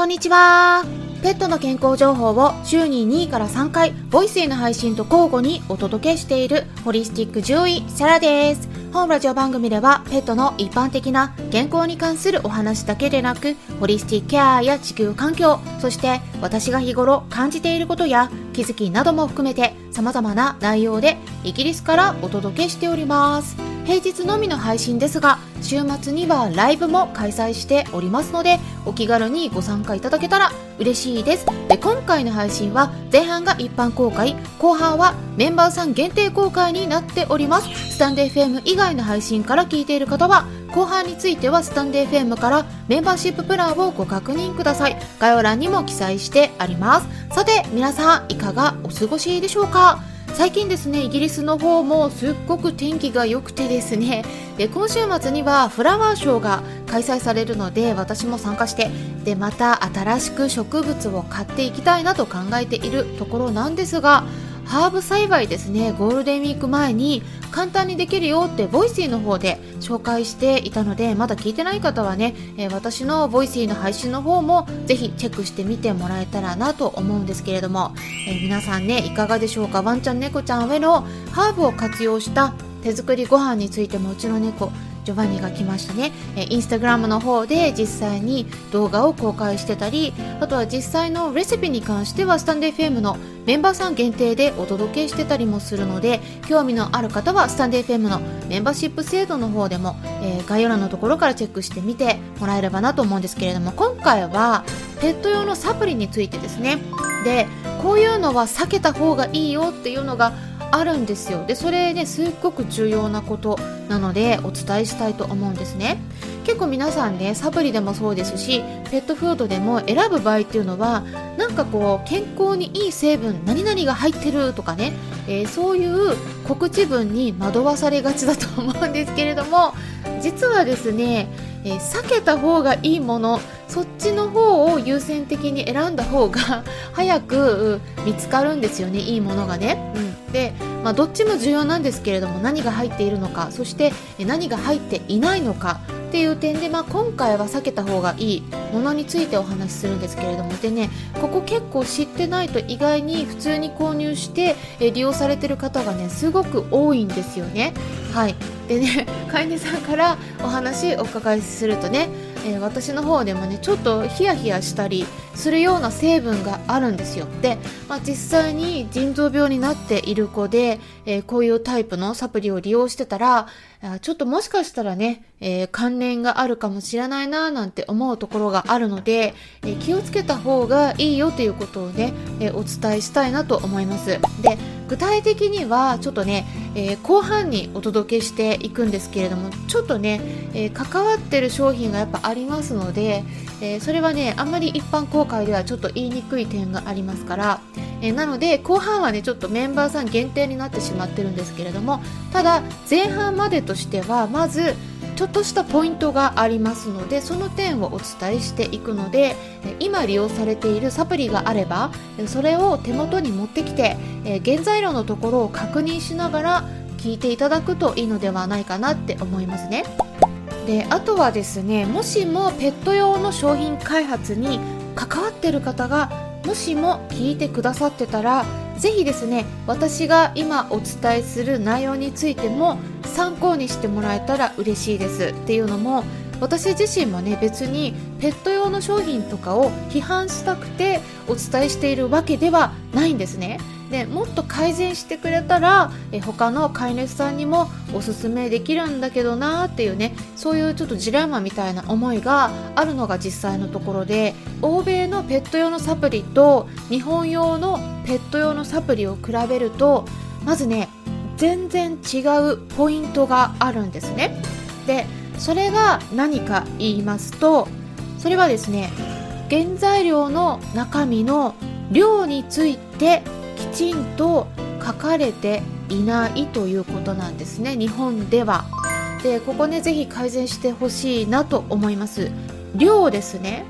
こんにちは。ペットの健康情報を週に2位から3回、ボイスへの配信と交互にお届けしているホリスティック獣医、サラです。本ラジオ番組では、ペットの一般的な健康に関するお話だけでなく、ホリスティックケアや地球環境、そして私が日頃感じていることや気づきなども含めて様々な内容でイギリスからお届けしております。平日のみの配信ですが週末にはライブも開催しておりますのでお気軽にご参加いただけたら嬉しいです。で今回の配信は前半が一般公開後半はメンバーさん限定公開になっております。スタンデー FM 以外の配信から聞いている方は後半についてはスタンデー FM からメンバーシッププランをご確認ください。概要欄にも記載してあります。さて皆さんいかがお過ごしでしょうか？最近ですねイギリスの方もすっごく天気が良くてですねで今週末にはフラワーショーが開催されるので私も参加してでまた新しく植物を買っていきたいなと考えているところなんですがハーブ栽培ですね。ゴールデンウィーク前に簡単にできるよって Voicy の方で紹介していたのでまだ聞いてない方はね、えー、私の Voicy の配信の方もぜひチェックしてみてもらえたらなと思うんですけれども、えー、皆さんねいかがでしょうか？ワンちゃん猫ちゃんへのハーブを活用した手作りご飯についてもうちの猫ジョバンニが来ましたね、えインスタグラムの方で実際に動画を公開してたりあとは実際のレシピに関してはスタンデー FM のメンバーさん限定でお届けしてたりもするので興味のある方はスタンデー FM のメンバーシップ制度の方でも、えー、概要欄のところからチェックしてみてもらえればなと思うんですけれども今回はペット用のサプリについてですね。でこういうのは避けた方がいいよっていうのがあるんですよ。でそれねすっごく重要なことなのでお伝えしたいと思うんですね。結構皆さんねサプリでもそうですしペットフードでも選ぶ場合っていうのはなんかこう健康にいい成分何々が入ってるとかね、えー、そういう告知文に惑わされがちだと思うんですけれども実はですね、えー、避けた方がいいものそっちの方を優先的に選んだ方が 早く見つかるんですよねいいものがね。うんで、まあ、どっちも重要なんですけれども何が入っているのかそして何が入っていないのかっていう点で、まあ、今回は避けた方がいいものについてお話しするんですけれどもでねここ結構知ってないと意外に普通に購入して利用されてる方がねすごく多いんですよね。はいでね飼い主さんからお話お伺いするとねえー、私の方でもねちょっとヒヤヒヤしたりするような成分があるんですよ。で、まあ、実際に腎臓病になっている子で、えー、こういうタイプのサプリを利用してたらちょっともしかしたらね、えー、関連があるかもしれないななんて思うところがあるので、え気をつけた方がいいよということをね、えお伝えしたいなと思います。で具体的にはちょっとね、え後半にお届けしていくんですけれどもちょっとね、え関わってる商品がやっぱありますので、えー、それはねあんまり一般公開ではちょっと言いにくい点がありますから、え、なので後半はねちょっとメンバーさん限定になってしまってるんですけれどもただ前半までとしてはまずちょっとしたポイントがありますのでその点をお伝えしていくので今利用されているサプリがあればそれを手元に持ってきて原材料のところを確認しながら聞いていただくといいのではないかなって思いますね。であとはですねもしもペット用の商品開発に関わってる方がもしも聞いてくださってたらぜひですね私が今お伝えする内容についても参考にしてもらえたら嬉しいです。っていうのも私自身もね別にペット用の商品とかを批判したくてお伝えしているわけではないんですね。でもっと改善してくれたらえ他の飼い主さんにもおすすめできるんだけどなーっていうねそういうちょっとジレンマみたいな思いがあるのが実際のところで欧米のペット用のサプリと日本用のペット用のサプリを比べるとまずね全然違うポイントがあるんですね。でそれが何か言いますとそれはですね原材料の中身の量についてちんと書かれていないということなんですね。日本では。でここねぜひ改善してほしいなと思います。量ですね。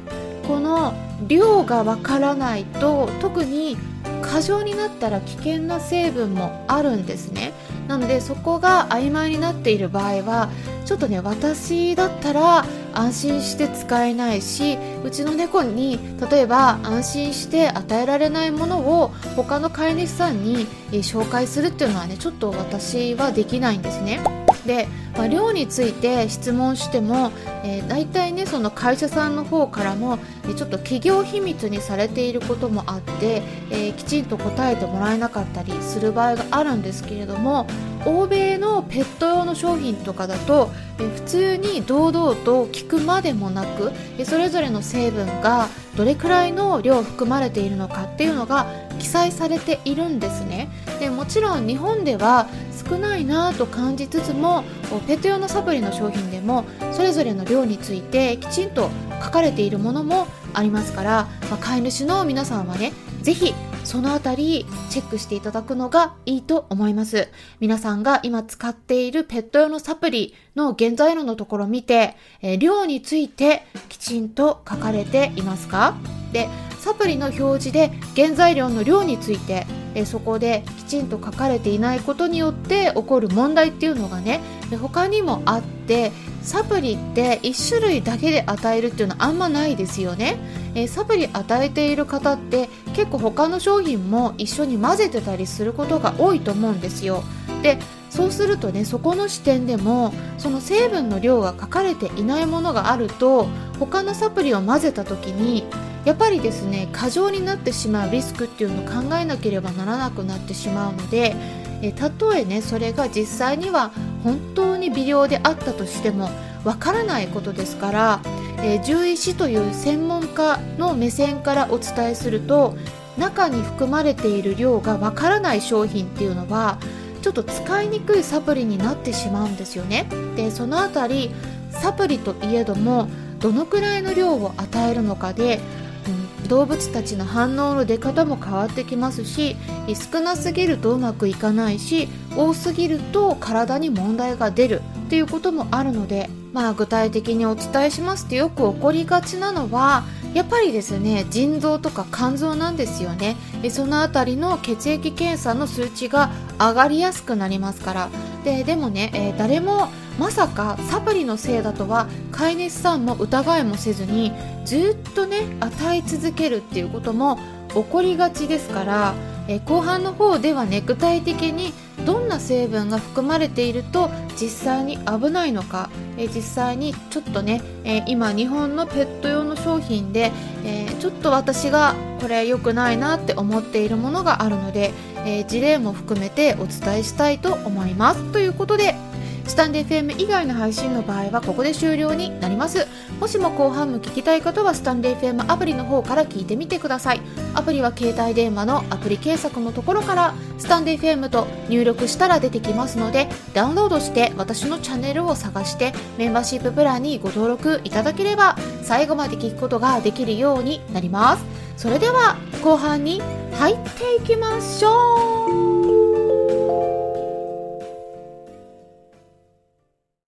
この量がわからないと特に過剰になったら危険な成分もあるんですね。なのでそこが曖昧になっている場合はちょっとね私だったら安心して使えないしうちの猫に例えば安心して与えられないものを他の飼い主さんに紹介するっていうのはねちょっと私はできないんですね。で、まあ、量について質問しても、えー、大体ねその会社さんの方からも、え、ちょっと企業秘密にされていることもあって、えー、きちんと答えてもらえなかったりする場合があるんですけれども欧米のペット用の商品とかだと、え、普通に堂々と聞くまでもなく、え、それぞれの成分がどれくらいの量含まれているのかっていうのが記載されているんですね。でもちろん日本では少ないなと感じつつもペット用のサプリの商品でもそれぞれの量についてきちんと書かれているものもありますから、まあ、飼い主の皆さんはねぜひそのあたりチェックしていただくのがいいと思います。皆さんが今使っているペット用のサプリの原材料のところを見て、えー、量についてきちんと書かれていますか？で、サプリの表示で原材料の量についてえそこできちんと書かれていないことによって起こる問題っていうのがね他にもあってサプリって1種類だけで与えるっていうのはあんまないですよね、えサプリ与えている方って結構他の商品も一緒に混ぜてたりすることが多いと思うんですよ。でそうするとねそこの視点でもその成分の量が書かれていないものがあると他のサプリを混ぜた時にやっぱりですね過剰になってしまうリスクっていうのを考えなければならなくなってしまうのでえたとえねそれが実際には本当に微量であったとしてもわからないことですから、えー、獣医師という専門家の目線からお伝えすると中に含まれている量がわからない商品っていうのはちょっと使いにくいサプリになってしまうんですよね。でそのあたりサプリといえどもどのくらいの量を与えるのかで動物たちの反応の出方も変わってきますし少なすぎるとうまくいかないし多すぎると体に問題が出るっていうこともあるのでまあ具体的にお伝えしますとよく起こりがちなのはやっぱりですね腎臓とか肝臓なんですよね。その辺りの血液検査の数値が上がりやすくなりますから。ででもね、えー、誰もまさかサプリのせいだとは飼い主さんも疑いもせずにずっとね与え続けるっていうことも起こりがちですから、え、後半の方ではね具体的にどんな成分が含まれていると実際に危ないのか、え、実際にちょっとね、え、今日本のペット用の商品で、え、ちょっと私がこれ良くないなって思っているものがあるので、え事例も含めてお伝えしたいと思います。ということでスタンデ FM 以外の配信の場合はここで終了になります。もしも後半も聞きたい方はスタンデー FM アプリの方から聞いてみてください。アプリは携帯電話のアプリ検索のところからスタンデー FM と入力したら出てきますのでダウンロードして私のチャンネルを探してメンバーシッププランにご登録いただければ最後まで聞くことができるようになります。それでは後半に入っていきましょう。